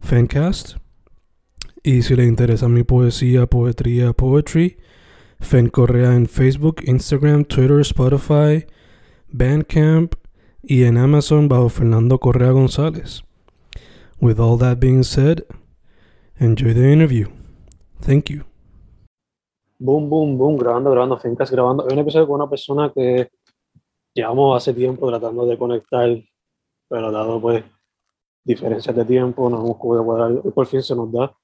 Fancast. Y si le interesa mi poesía, poetría, poetry, Fen Correa en Facebook, Instagram, Twitter, Spotify, Bandcamp y en Amazon bajo Fernando Correa González. With all that being said, enjoy the interview. Thank you. Boom, boom, boom, grabando, grabando, Fincas grabando. Hay un episodio con una persona que llevamos hace tiempo tratando de conectar, pero dado pues diferencias de tiempo, no hemos podido cuadrar y por fin se nos da.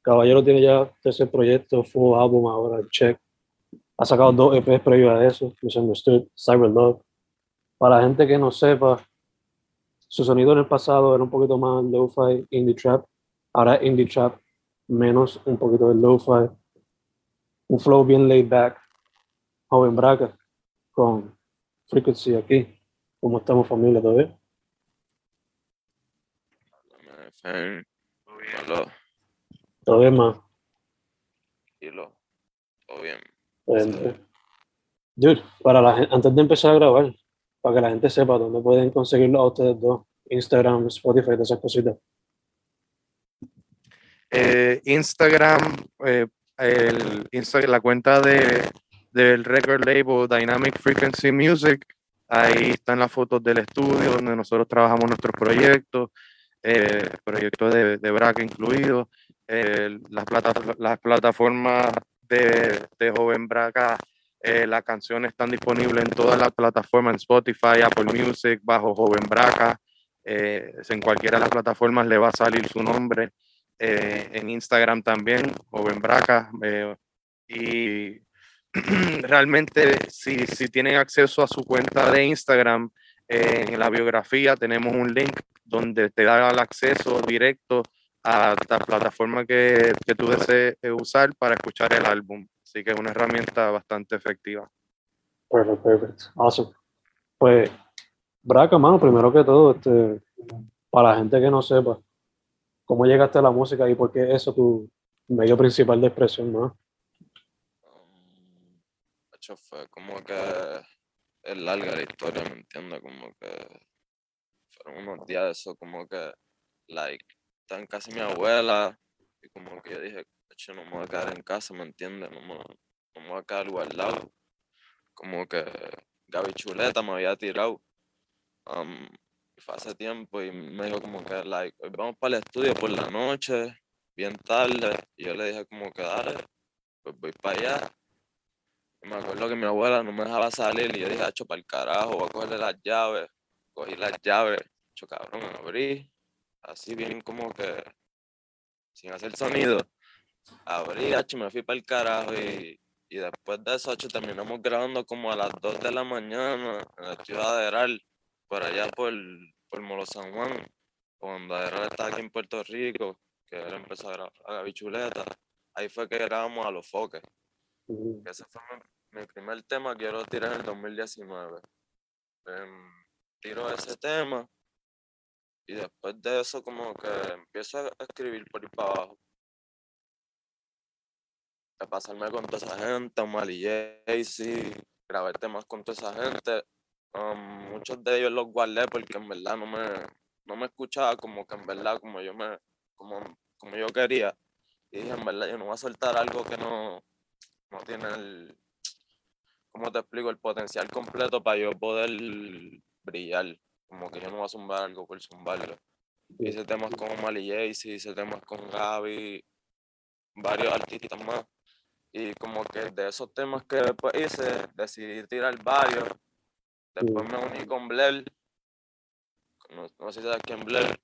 Caballero tiene ya tercer proyecto, full álbum ahora, check. Ha sacado dos EPs previos a eso, Misunderstood, Cyber Love. Para la gente que no sepa, su sonido en el pasado era un poquito más lo-fi, indie trap. Ahora indie trap, menos un poquito de lo-fi. Un flow bien laid back, joven braca, con frequency aquí. como estamos familia todavía? Hola, Todo bien, más. tranquilo, todo bien. Dude, para la gen- antes de empezar a grabar, para que la gente sepa dónde pueden conseguirlo a ustedes dos, Instagram, Spotify, todas esas cositas. Eh, Instagram, eh, el Insta- la cuenta de, del record label Dynamic Frequency Music, ahí están las fotos del estudio donde nosotros trabajamos nuestros proyectos, eh, de, de Braca incluidos, eh, las, plata- las plataformas de, de Joven Braca, eh, las canciones están disponibles en todas las plataformas, en Spotify, Apple Music, bajo Joven Braca, eh, en cualquiera de las plataformas le va a salir su nombre eh, en Instagram también, Joven Braca. eh, y realmente, si, si tienen acceso a su cuenta de Instagram, en la biografía tenemos un link donde te da el acceso directo a la plataforma que, que tú desees usar para escuchar el álbum. Así que es una herramienta bastante efectiva. Perfect, perfect. Awesome. Pues, Braca, mano, primero que todo, este, para la gente que no sepa, ¿cómo llegaste a la música y por qué eso tu medio principal de expresión, no? Hecho, fue como que es larga la historia, ¿me entiendes? Como que fueron unos días de eso, como que, like, casa de mi abuela y como que yo dije, hecho, no me voy a quedar en casa, ¿me entiendes? No me, no me voy a quedar guardado. Como que Gaby Chuleta me había tirado. um, fue hace tiempo y me dijo como que, like, hoy vamos para el estudio por la noche, bien tarde. Y yo le dije como que, dale, pues voy para allá. Me acuerdo que mi abuela no me dejaba salir y yo dije, hacho, para el carajo, voy a cogerle las llaves. Cogí las llaves, hecho cabrón, abrí, así bien como que, sin hacer sonido. Abrí, hacho, me fui para el carajo y, y después de eso, hacho, terminamos grabando como a las 2 de la mañana en el estudio de Aderal, por allá por, por Molo San Juan, cuando Aderal estaba aquí en Puerto Rico, que él empezó a grabar a Gaby Chuleta. Ahí fue que grabamos a los foques. Ese fue mi, primer tema que yo lo tiré en el 2019. Em, tiro ese tema y después de eso como que empiezo a escribir por ahí para abajo. A pasarme con toda esa gente, Omar y Jaycee, grabé temas con toda esa gente. Muchos de ellos los guardé porque en verdad no me, no me escuchaba como que en verdad como yo me, como, como yo quería. Y dije, en verdad, yo no voy a soltar algo que no, no tiene el, ¿cómo te explico? El potencial completo para yo poder brillar. Como que yo no voy a zumbar algo por zumbarlo. Hice temas con Mali Jaycee, hice temas con Gaby, varios artistas más. Y como que de esos temas que después hice, decidí tirar varios. Después me uní con Blair. No, no sé si sabes quién es Blair.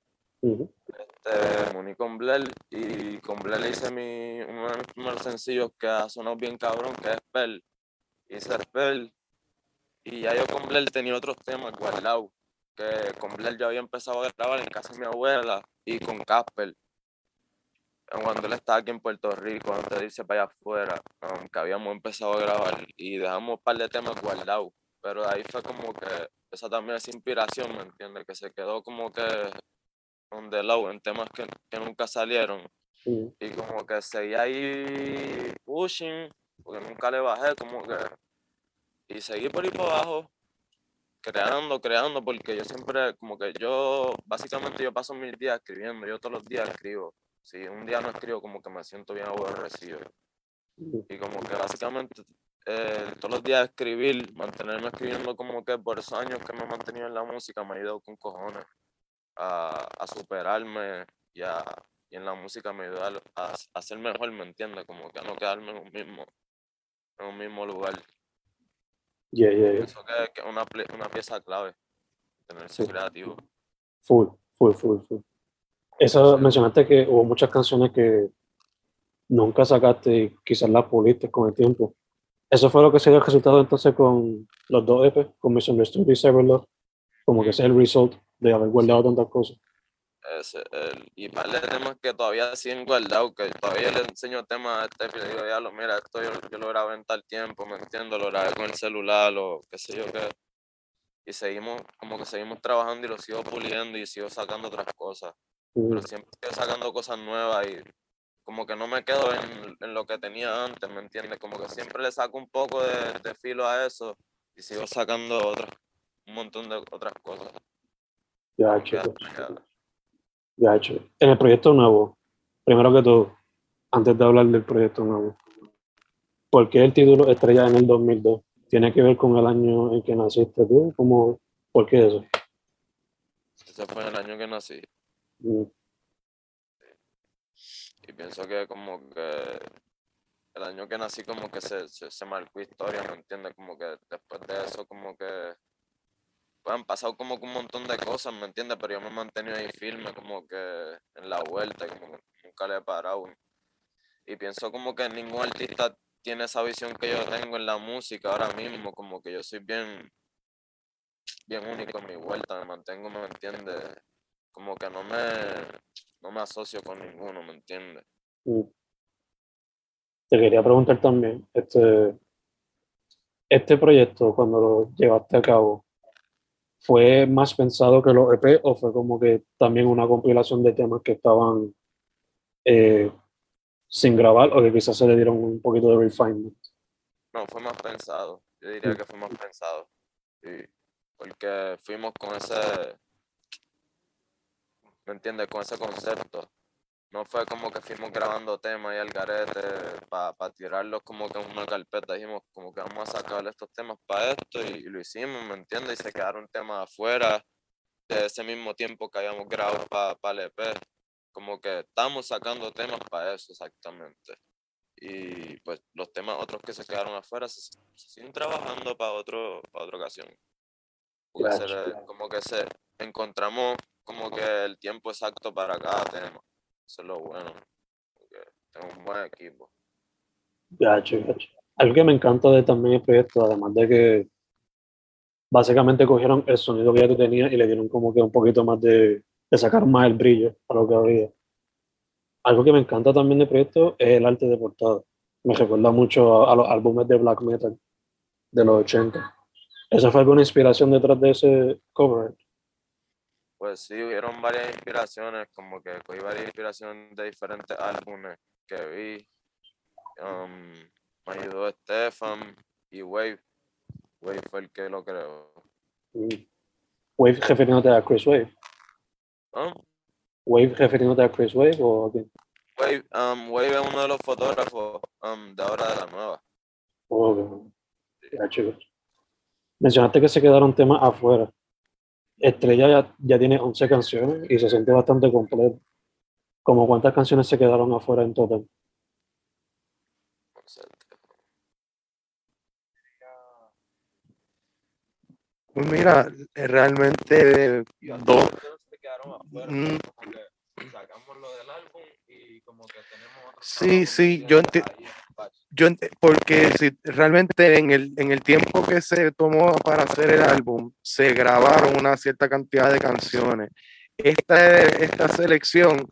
Este, me con Blair y con Blair hice mi, uno de mis primeros sencillos que ha sonado bien cabrón, que es Spell. Hice Spell y ya yo con Blair tenía otros temas guardados, que con Blair yo había empezado a grabar en casa de mi abuela y con Casper. Cuando él estaba aquí en Puerto Rico, antes de irse para allá afuera, um, que habíamos empezado a grabar y dejamos un par de temas guardados. Pero ahí fue como que esa también es inspiración, ¿me entiendes? Que se quedó como que on the low en temas que, que nunca salieron. Y como que seguía ahí pushing, porque nunca le bajé, como que. Y seguí por ahí por abajo, creando, creando, porque yo siempre, como que yo, básicamente yo paso mis días escribiendo, yo todos los días escribo. Si un día no escribo, como que me siento bien aborrecido. Y como que básicamente eh, todos los días escribir, mantenerme escribiendo como que por esos años que me he mantenido en la música me ha ayudado con cojones a, a superarme y, a, y en la música me ayuda a, a ser mejor, ¿me entiendes? Como que a no quedarme en un mismo, en un mismo lugar. Yeah, yeah, yeah. Pienso que es una, una pieza clave, tenerse Sí. creativo. Full, full, full, full. Eso mencionaste que hubo muchas canciones que nunca sacaste y quizás las puliste con el tiempo. Eso fue lo que se dio el resultado entonces con los dos EP, con Misunderstood y Severed Love. Como que ese es el result de haber guardado tantas cosas. El, y par de temas que todavía siguen guardados, que todavía le enseño temas a este y le digo, ya lo, mira, esto yo, yo lo grabé en tal tiempo, ¿me entiendo? Lo grabé con el celular o qué sé yo qué. Y seguimos, como que seguimos trabajando y lo sigo puliendo y sigo sacando otras cosas. Pero siempre estoy sacando cosas nuevas y como que no me quedo en, en lo que tenía antes, ¿me entiendes? Como que siempre le saco un poco de, de filo a eso y sigo sacando otras, un montón de otras cosas. Ya, chico. ya. Hecho. En el proyecto nuevo, primero que todo, antes de hablar del proyecto nuevo, ¿por qué el título Estrella en el 2002? ¿Tiene que ver con el año en que naciste tú? ¿Cómo, ¿Por qué eso? Ese fue el año que nací. Mm, Y pienso que como que el año que nací como que se, se, se marcó historia, ¿me entiendes? Como que después de eso como que han pasado como un montón de cosas, ¿me entiendes? Pero yo me he mantenido ahí firme como que en la vuelta, como que nunca le he parado. Y pienso como que ningún artista tiene esa visión que yo tengo en la música ahora mismo, como que yo soy bien, bien único en mi vuelta, me mantengo, ¿me entiendes? Como que no me, no me asocio con ninguno, ¿me entiendes? mm. Te quería preguntar también, este, este proyecto, cuando lo llevaste a cabo, ¿fue más pensado que los EP o fue como que también una compilación de temas que estaban eh, sin grabar o que quizás se le dieron un poquito de refinement? No, fue más pensado. Yo diría que fue más pensado. Sí, porque fuimos con ese, ¿me entiendes? Con ese concepto. No fue como que fuimos grabando temas y al garete para tirarlos como que en una carpeta. Dijimos como que vamos a sacar estos temas para esto y, y lo hicimos, ¿me entiendes? Y se quedaron temas afuera de ese mismo tiempo que habíamos grabado para el EP. Como que estamos sacando temas para eso exactamente y pues los temas otros que se quedaron afuera se, se siguen trabajando para otro para otra ocasión se claro. como que se encontramos como que el tiempo exacto para cada tema es lo bueno tengo un buen equipo Gacho, gacho. Algo que me encanta de también el proyecto, además de que básicamente cogieron el sonido que ya tú y le dieron como que un poquito más de, de sacar más el brillo a lo que había. Algo que me encanta también del proyecto es el arte de portada. Me recuerda mucho a, a los álbumes de black metal de los 80. ¿Esa fue alguna inspiración detrás de ese cover? Pues sí hubieron varias inspiraciones como que cogí varias inspiraciones de diferentes álbumes que vi um, me ayudó Stefan y Wave Wave fue el que lo creó Mm. Wave refiriéndote a Chris Wave. ¿no? Wave refiriéndote a Chris Wave o a quién? Wave, um, Wave es uno de los fotógrafos um, de ahora de la nueva. Oh, ya, chicos. Mencionaste que se quedaron temas afuera. Estrella ya, ya tiene 11 canciones y se siente bastante completo. ¿Como cuántas canciones se quedaron afuera en total? Pues mira, realmente dos. Mm. Sí, sí, yo entiendo. Yo porque si realmente en el, en el tiempo que se tomó para hacer el álbum, se grabaron una cierta cantidad de canciones. Esta, esta selección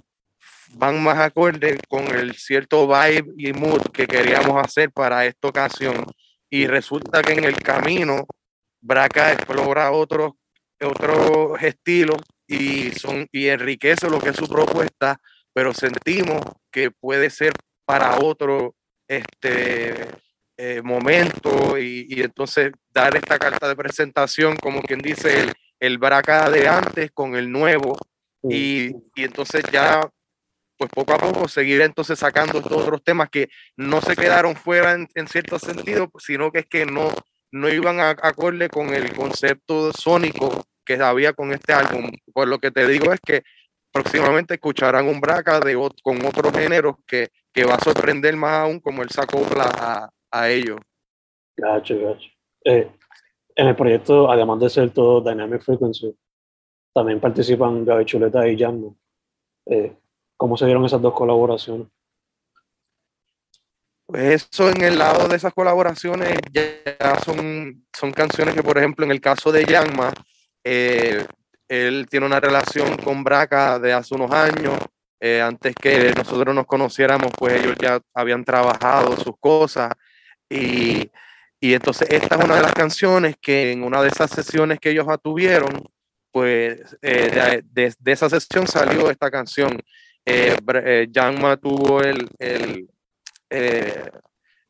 van más acorde con el cierto vibe y mood que queríamos hacer para esta ocasión. Y resulta que en el camino, Braca explora otros otros estilos y, son, y enriquece lo que es su propuesta, pero sentimos que puede ser para otro este, eh, momento y, y entonces dar esta carta de presentación, como quien dice, el, el Braca de antes con el nuevo y, y entonces ya pues poco a poco seguir entonces sacando estos otros temas que no se quedaron fuera en, en cierto sentido, sino que es que no, no iban a acorde con el concepto sónico que había con este álbum. Pues lo que te digo es que próximamente escucharán un Braca de, con otros géneros que, que va a sorprender más aún como él acopla a, a ellos. Gacho, gacho. Eh, en el proyecto, además de ser todo Dynamic Frequency, también participan Gaby Chuleta y Jammo. Eh, ¿Cómo se dieron esas dos colaboraciones? Pues eso en el lado de esas colaboraciones ya son, son canciones que, por ejemplo, en el caso de Yanma, eh, él tiene una relación con Braca de hace unos años. Eh, antes que nosotros nos conociéramos, pues ellos ya habían trabajado sus cosas. Y, y entonces esta es una de las canciones que en una de esas sesiones que ellos tuvieron, pues eh, de, de- esa sesión salió esta canción. Eh, Bra- eh, tuvo el, el,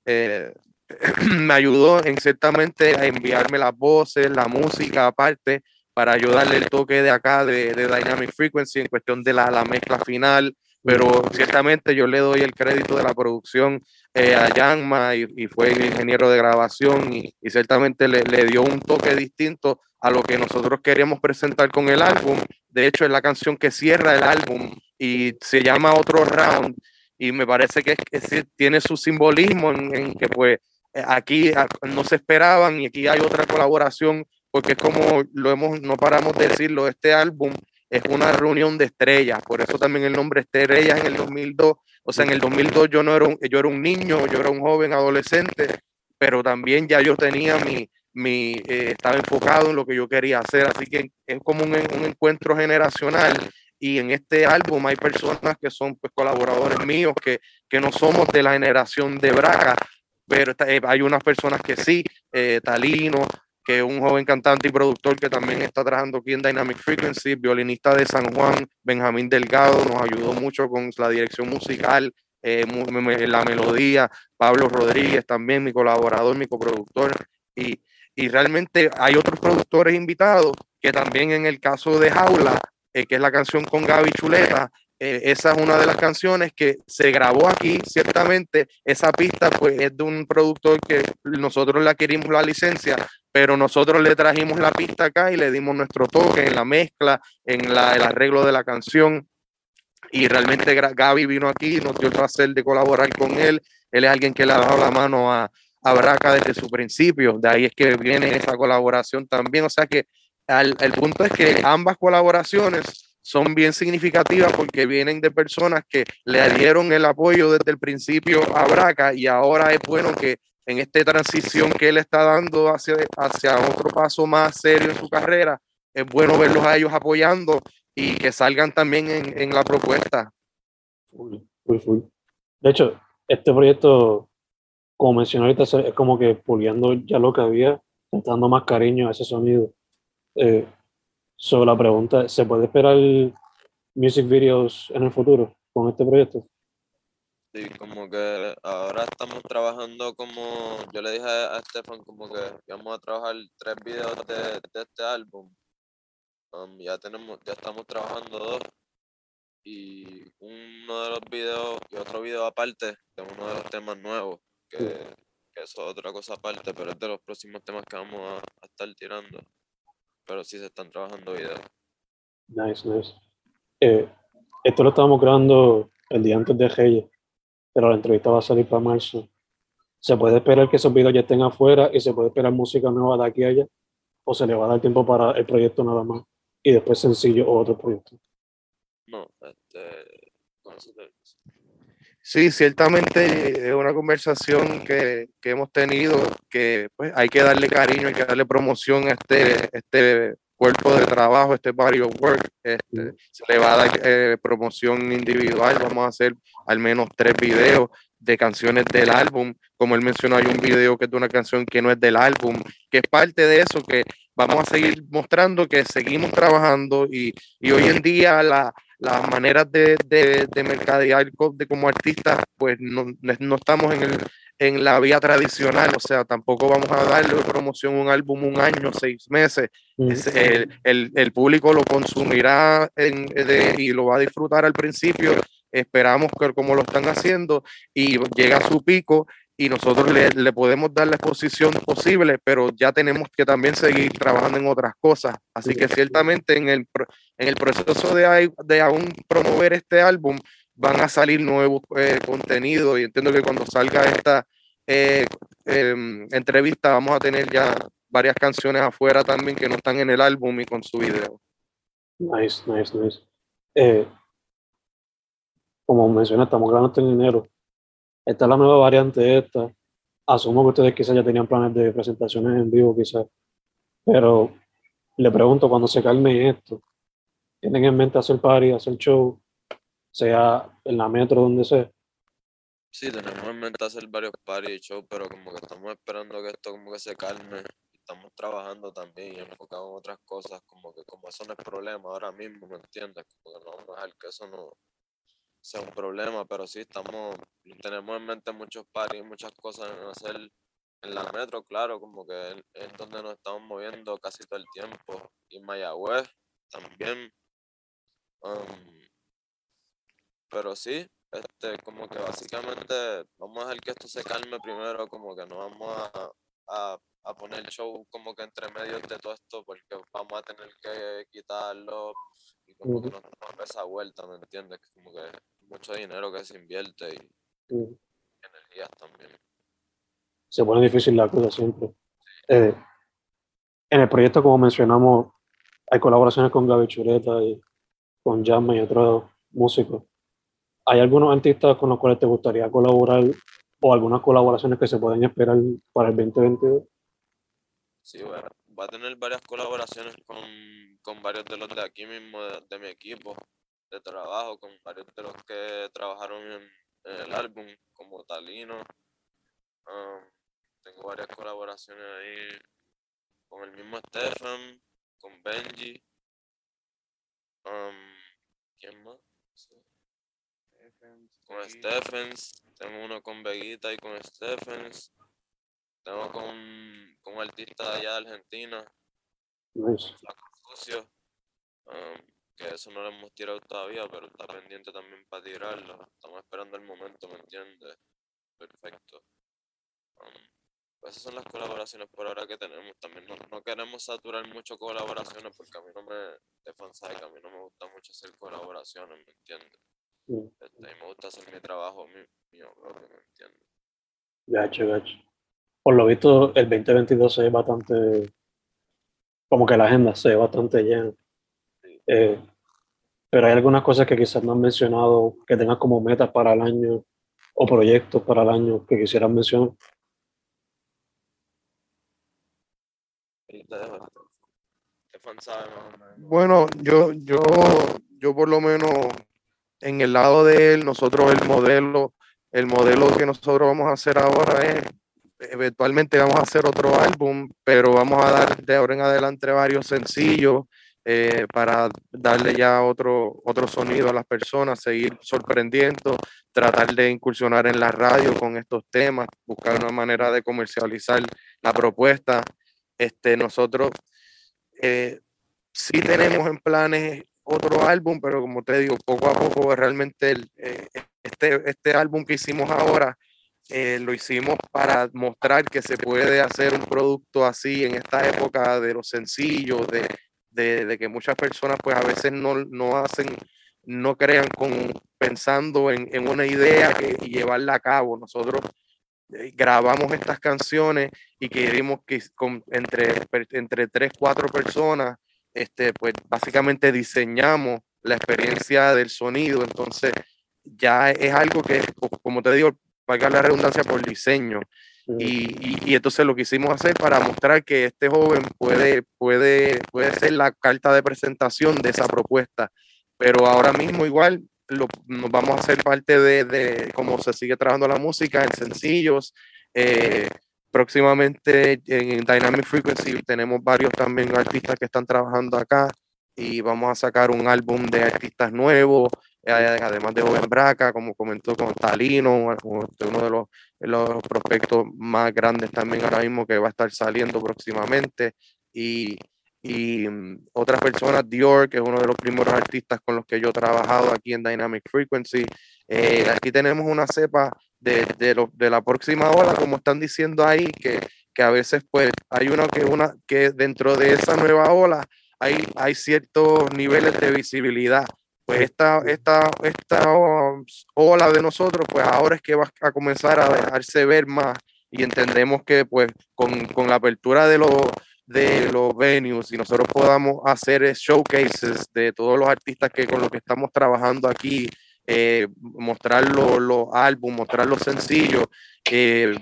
eh, me ayudó en ciertamente a enviarme las voces, la música aparte, para ayudarle el toque de acá de, de Dynamic Frequency en cuestión de la, la mezcla final, pero ciertamente yo le doy el crédito de la producción eh, a Yanma y, y fue el ingeniero de grabación y, y ciertamente le, le dio un toque distinto a lo que nosotros queríamos presentar con el álbum. De hecho, es la canción que cierra el álbum y se llama Otro Round y me parece que, que tiene su simbolismo en, en que pues eh, aquí no se esperaban y aquí hay otra colaboración porque es como lo hemos no paramos de decirlo este álbum es una reunión de estrellas por eso también el nombre Estrellas en el 2002 o sea en el 2002 yo no era un, yo era un niño yo era un joven adolescente pero también ya yo tenía mi mi eh, estaba enfocado en lo que yo quería hacer así que es como un, un encuentro generacional y en este álbum hay personas que son pues, colaboradores míos que, que no somos de la generación de Braga, pero eh, hay unas personas que sí, eh, Talino, un joven cantante y productor que también está trabajando aquí en Dynamic Frequency, violinista de San Juan, Benjamín Delgado, nos ayudó mucho con la dirección musical, eh, la melodía, Pablo Rodríguez también, mi colaborador, mi coproductor, y, y realmente hay otros productores invitados que también en el caso de Jaula, eh, que es la canción con Gaby Chuleta, eh, esa es una de las canciones que se grabó aquí, ciertamente. Esa pista pues, es de un productor que nosotros le adquirimos la licencia, pero nosotros le trajimos la pista acá y le dimos nuestro toque en la mezcla, en la, el arreglo de la canción. Y realmente Gaby vino aquí, nos dio el placer de colaborar con él. Él es alguien que le ha dado la mano a, a Braca desde su principio. De ahí es que viene esa colaboración también. O sea que al- el punto es que ambas colaboraciones son bien significativas porque vienen de personas que le dieron el apoyo desde el principio a Braca y ahora es bueno que en esta transición que él está dando hacia, hacia otro paso más serio en su carrera, es bueno verlos a ellos apoyando y que salgan también en, en la propuesta. Full, full, full. De hecho, este proyecto, como mencioné ahorita, es como que puliendo ya lo que había, dando más cariño a ese sonido. Eh, sobre la pregunta, ¿se puede esperar music videos en el futuro con este proyecto? Sí, como que ahora estamos trabajando como, yo le dije a a Stefan como que íbamos a trabajar tres videos de, de este álbum. Um, ya tenemos, ya estamos trabajando dos. Y uno de los videos y otro video aparte de uno de los temas nuevos, que, que eso es otra cosa aparte, pero es de los próximos temas que vamos a, a estar tirando. Pero sí se están trabajando videos. Nice, nice. Eh, esto lo estábamos grabando el día antes de Reyes, pero la entrevista va a salir para marzo. ¿Se puede esperar que esos videos ya estén afuera y se puede esperar música nueva de aquí a allá? ¿O se le va a dar tiempo para el proyecto nada más y después sencillo o otro proyecto? No, este, eso te- Sí, ciertamente es una conversación que, que hemos tenido, que pues, hay que darle cariño, hay que darle promoción a este, este cuerpo de trabajo, este body of work. Este, se le va a dar eh, promoción individual, vamos a hacer al menos tres videos de canciones del álbum. Como él mencionó, hay un video que es de una canción que no es del álbum, que es parte de eso, que vamos a seguir mostrando que seguimos trabajando y, y hoy en día la, las maneras de, de, de mercadear co- de como artistas, pues no, no estamos en, el, en la vía tradicional, o sea, tampoco vamos a darle promoción a un álbum un año, seis meses. Es- el, el, el público lo consumirá en- de- y lo va a disfrutar al principio. Esperamos que como lo están haciendo y llega a su pico y nosotros le, le podemos dar la exposición posible, pero ya tenemos que también seguir trabajando en otras cosas. Así que ciertamente en el, en el proceso de, de aún promover este álbum van a salir nuevos eh, contenidos y entiendo que cuando salga esta eh, em, entrevista vamos a tener ya varias canciones afuera también que no están en el álbum y con su video. Nice, nice, nice. Eh, como mencioné, estamos grabando en enero. Esta es la nueva variante esta. Asumo que ustedes quizás ya tenían planes de presentaciones en vivo, quizás. Pero le pregunto, cuando se calme esto, ¿tienen en mente hacer party, hacer show, sea en la metro, donde sea? Sí, tenemos en mente hacer varios party y show, pero como que estamos esperando que esto como que se calme. Estamos trabajando también y enfocados en otras cosas, como que como eso no es problema ahora mismo, ¿me entiendes? Como que no vamos a dejar que eso no sea un problema, pero sí estamos, tenemos en mente muchos parties, muchas cosas en hacer en la metro, claro, como que es donde nos estamos moviendo casi todo el tiempo. Y Mayagüez también. um, pero sí, este, como que básicamente vamos a dejar que esto se calme primero, como que no vamos a, a, a poner show como que entre medios de todo esto, porque vamos a tener que quitarlo y como que Ujú. no estamos a esa vuelta, ¿me entiendes? Que como que mucho dinero que se invierte y energías también. Se pone difícil la cosa siempre. Eh, en el proyecto, como mencionamos, hay colaboraciones con Gaby Chureta y con Jamma y otros músicos. ¿Hay algunos artistas con los cuales te gustaría colaborar o algunas colaboraciones que se pueden esperar para el 2022? Sí, bueno, va a tener varias colaboraciones con, con varios de los de aquí mismo, de, de mi equipo de trabajo, con varios de los que trabajaron en, en el álbum, como Talino. Um, tengo varias colaboraciones ahí con el mismo Stefan, con Benji. Um, ¿Quién más? Sí, Con Stephens, tengo uno con Veguita y con Stephens. Tengo con, con un artista de allá de Argentina, Sucio, um, que eso no lo hemos tirado todavía, pero está pendiente también para tirarlo. Estamos esperando el momento, ¿me entiendes? Perfecto. Um, pues esas son las colaboraciones por ahora que tenemos. También no, no queremos saturar mucho colaboraciones porque a mí no me, sabe que a mí no me gusta mucho hacer colaboraciones, ¿me entiendes? Este, a mí me gusta hacer mi trabajo mi- mío propio, ¿me entiendes? Gacho, gacho. Por lo visto, el 2022 se ve bastante, como que la agenda se ve bastante llena. Eh, pero hay algunas cosas que quizás no han mencionado, que tengas como metas para el año o proyectos para el año que quisieras mencionar. Bueno, yo, yo, yo por lo menos en el lado de él, nosotros el modelo, el modelo que nosotros vamos a hacer ahora es, eventualmente vamos a hacer otro álbum, pero vamos a dar de ahora en adelante varios sencillos eh, para darle ya otro, otro sonido a las personas, seguir sorprendiendo, tratar de incursionar en la radio con estos temas, buscar una manera de comercializar la propuesta. Este, nosotros eh, sí tenemos en planes otro álbum, pero como te digo, poco a poco realmente el, eh, este, este álbum que hicimos ahora eh, lo hicimos para mostrar que se puede hacer un producto así en esta época de los sencillos, de, de, de que muchas personas pues a veces no, no hacen, no crean con, pensando en, en una idea que, y llevarla a cabo. Nosotros eh, grabamos estas canciones y queríamos que con, entre, entre tres, cuatro personas, este, pues básicamente diseñamos la experiencia del sonido. Entonces, ya es algo que, como te digo, valga la redundancia por diseño. Y, y, y, entonces lo quisimos hacer para mostrar que este joven puede, puede, puede ser la carta de presentación de esa propuesta. Pero ahora mismo igual lo, nos vamos a hacer parte de, de, cómo se sigue trabajando la música en sencillos. Eh, próximamente en Dynamic Frequency tenemos varios también artistas que están trabajando acá y vamos a sacar un álbum de artistas nuevos, eh, además de Joven Braca, como comentó con Talino, uno de los, los prospectos más grandes también ahora mismo que va a estar saliendo próximamente. Y, y um, otras personas, Dior, que es uno de los primeros artistas con los que yo he trabajado aquí en Dynamic Frequency. Eh, aquí tenemos una cepa de, de, lo, de, la próxima ola, como están diciendo ahí, que, que a veces pues hay una que, una que dentro de esa nueva ola hay, hay ciertos niveles de visibilidad. Pues esta, esta, esta ola de nosotros, pues ahora es que va a comenzar a dejarse ver más y entendemos que pues con, con la apertura de los de los venues y nosotros podamos hacer showcases de todos los artistas que con los que estamos trabajando aquí, eh, mostrar los, los álbumes, mostrar los sencillos, eh,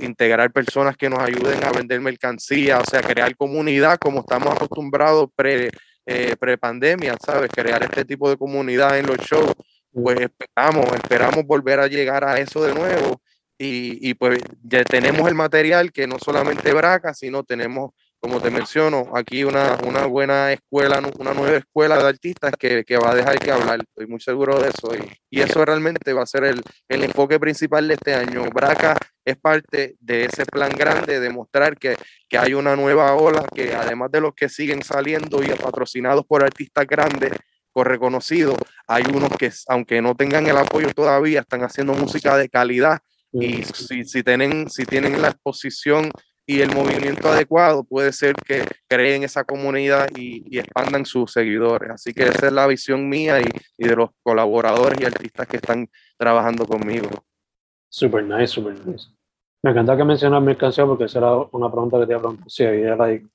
integrar personas que nos ayuden a vender mercancía, o sea, crear comunidad como estamos acostumbrados pre, eh, pre pandemia, ¿sabes? Crear este tipo de comunidad en los shows, pues esperamos, esperamos volver a llegar a eso de nuevo. Y, y pues ya tenemos el material que no solamente Braca, sino tenemos como te menciono, aquí una, una buena escuela, una nueva escuela de artistas que, que, va a dejar que hablar. Estoy muy seguro de eso. Y, y eso realmente va a ser el, el, enfoque principal de este año. Braca es parte de ese plan grande de mostrar que, que hay una nueva ola, que además de los que siguen saliendo y patrocinados por artistas grandes, reconocidos, hay unos que, aunque no tengan el apoyo todavía, están haciendo música de calidad. Y si, si, tienen, si tienen la exposición y el movimiento adecuado puede ser que creen esa comunidad y, y, expandan sus seguidores. Así que esa es la visión mía y, y, de los colaboradores y artistas que están trabajando conmigo. Super nice, super nice. Me encanta que mencionas mercancía porque esa era una pregunta que te iba a. Si había like,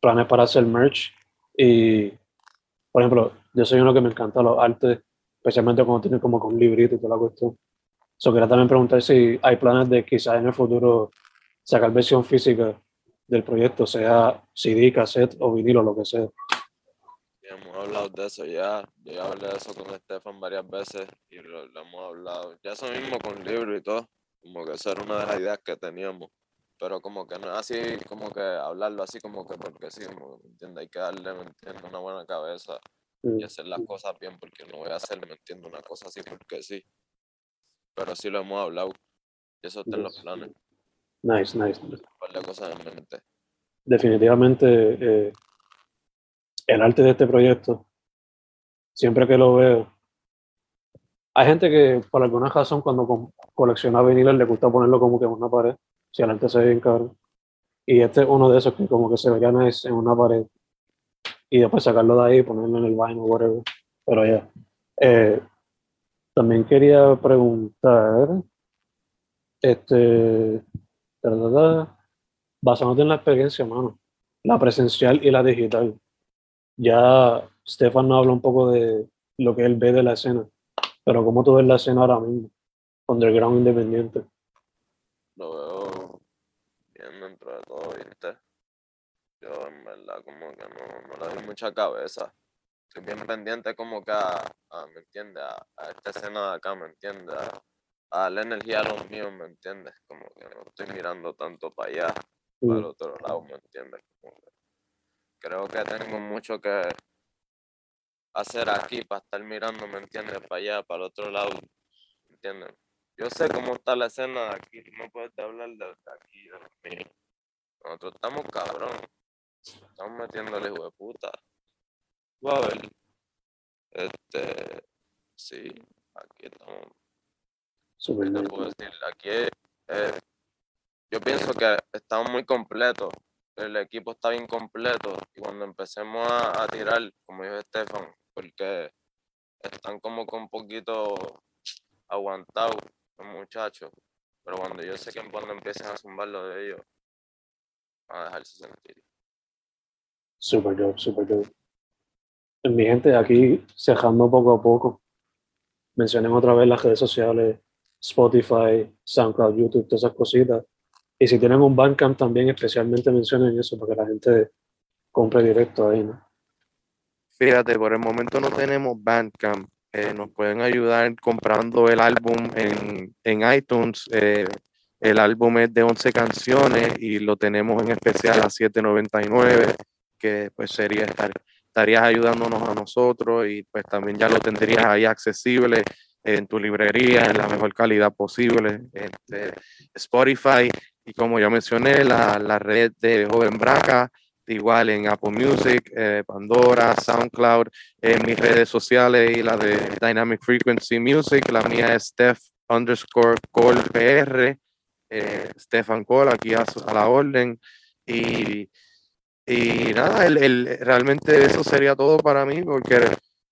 planes para hacer merch y, por ejemplo, yo soy uno que me encanta los artes, especialmente cuando tiene como con librito y toda la cuestión. So, quería también preguntar si hay planes de quizás en el futuro sacar versión física del proyecto, sea CD, cassette o vinilo, lo que sea. Ya hemos hablado de eso ya, yo ya hablé de eso con Estefan varias veces y lo, lo, hemos hablado. Ya eso mismo con libro y todo, como que esa era una de las ideas que teníamos. Pero como que no es así, como que hablarlo así como que porque sí, ¿me entiendes? Hay que darle, ¿me entiendes? Una buena cabeza y hacer las cosas bien porque no voy a hacer, ¿me entiendes? Una cosa así porque sí. Pero sí lo hemos hablado y eso está en los planes. Nice, nice. cosas en mente. Definitivamente, eh, el arte de este proyecto, siempre que lo veo, hay gente que por alguna razón cuando colecciona viniles le gusta ponerlo como que en una pared, si el arte se ve bien caro. Y este es uno de esos que como que se vería nice en una pared y después sacarlo de ahí y ponerlo en el baño o whatever. Pero ya. Yeah. Eh, también quería preguntar, este, basándote en la experiencia, mano, la presencial y la digital. Ya Stefan nos habla un poco de lo que él ve de la escena, pero ¿cómo tú ves la escena ahora mismo? Underground independiente. Lo veo bien dentro de todo, ¿viste? Yo en verdad como que no, no le doy mucha cabeza. Estoy bien pendiente como que a, ¿me entiendes? A, esta escena de acá, ¿me entiendes? A la energía a los míos, ¿me entiendes? Como que no estoy mirando tanto para allá, para el otro lado, ¿me entiendes? Que creo que tengo mucho que hacer aquí para estar mirando, ¿me entiendes? Para allá, para el otro lado, ¿me entiendes? Yo sé cómo está la escena de aquí, no puedes hablar de aquí, de mí. Nosotros estamos cabrón, estamos metiendo el hijo de puta. A ver. Este, sí, aquí estamos Super nice. puedo decir? Aquí es, eh, yo pienso que estamos muy completos. El equipo está bien completo. Y cuando empecemos a, a tirar, como dijo Estefan, porque están como que un poquito aguantados los muchachos. Pero cuando yo sé que cuando empiecen a zumbar lo de ellos, van a dejarse sentir. Super dope, super dope. Mi gente, aquí cerrando poco a poco. Mencionen otra vez las redes sociales, Spotify, SoundCloud, YouTube, todas esas cositas. Y si tienen un Bandcamp también, especialmente mencionen eso para que la gente compre directo ahí. Fíjate, por el momento no tenemos Bandcamp. Eh, nos pueden ayudar comprando el álbum en, en iTunes. Eh, el álbum es de 11 canciones y lo tenemos en especial a 7.99, que pues sería estar, estarías ayudándonos a nosotros y pues también ya lo tendrías ahí accesible en tu librería en la mejor calidad posible. Este, Spotify y como ya mencioné, la, la red de Joven Braca, igual en Apple Music, eh, Pandora, SoundCloud, en mis redes sociales y la de Dynamic Frequency Music. La mía es Steph underscore Cole PR, eh, Stefan Cole, aquí a, a la orden. Y, y nada, el, el, realmente eso sería todo para mí, porque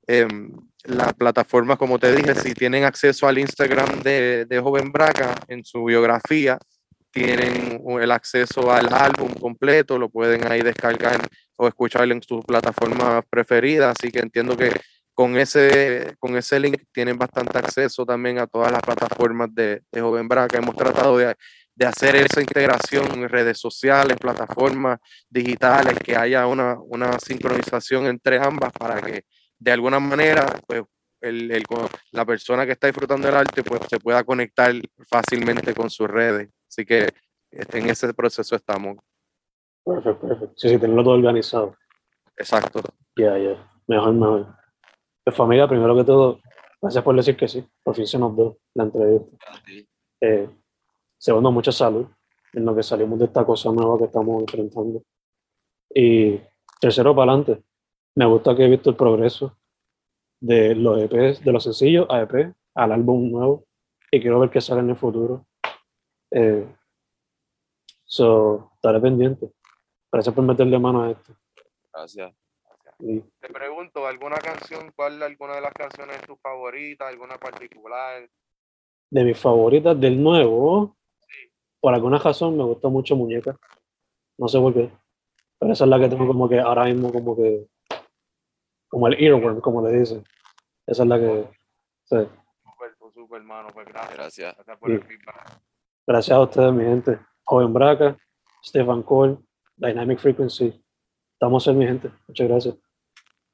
eh, las plataformas, como te dije, si tienen acceso al Instagram de, de Joven Braca en su biografía, tienen el acceso al álbum completo, lo pueden ahí descargar o escuchar en sus plataformas preferidas, así que entiendo que con ese, con ese link tienen bastante acceso también a todas las plataformas de, de Joven Braca. Hemos tratado de, de, hacer esa integración en redes sociales, plataformas digitales, que haya una, una sincronización entre ambas para que de alguna manera pues, el, el, la persona que está disfrutando del arte pues, se pueda conectar fácilmente con sus redes. Así que este, en ese proceso estamos. Perfecto, perfecto. Sí, sí, tenerlo todo organizado. Exacto. Ya, yeah, ya. Yeah. Mejor, mejor. Pues familia, primero que todo, gracias por decir que sí. Por fin se nos dio la entrevista. Eh, segundo, mucha salud en lo que salimos de esta cosa nueva que estamos enfrentando. Y tercero, para adelante. Me gusta que he visto el progreso de los EPs, de los sencillos a EP, al álbum nuevo. Y quiero ver qué sale en el futuro. Eh, so, estaré pendiente. Gracias por meterle mano a esto. Gracias. Te pregunto, ¿alguna canción, cuál alguna de las canciones es tu favorita, alguna particular? de mis favoritas del nuevo, por alguna razón me gusta mucho Muñeca. No sé por qué. Pero esa es la que tengo como que ahora mismo como que como el earworm, como le dicen. Esa es la que sí. Super, super, hermano, pues gracias. Gracias. Gracias por el feedback. Gracias a ustedes, mi gente. Joven Braca, Stefan Cole, Dynamic Frequency. Estamos en mi gente. Muchas gracias.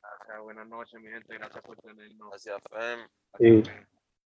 Gracias, buenas noches, mi gente. Gracias por tenernos. Gracias, Fem. Gracias,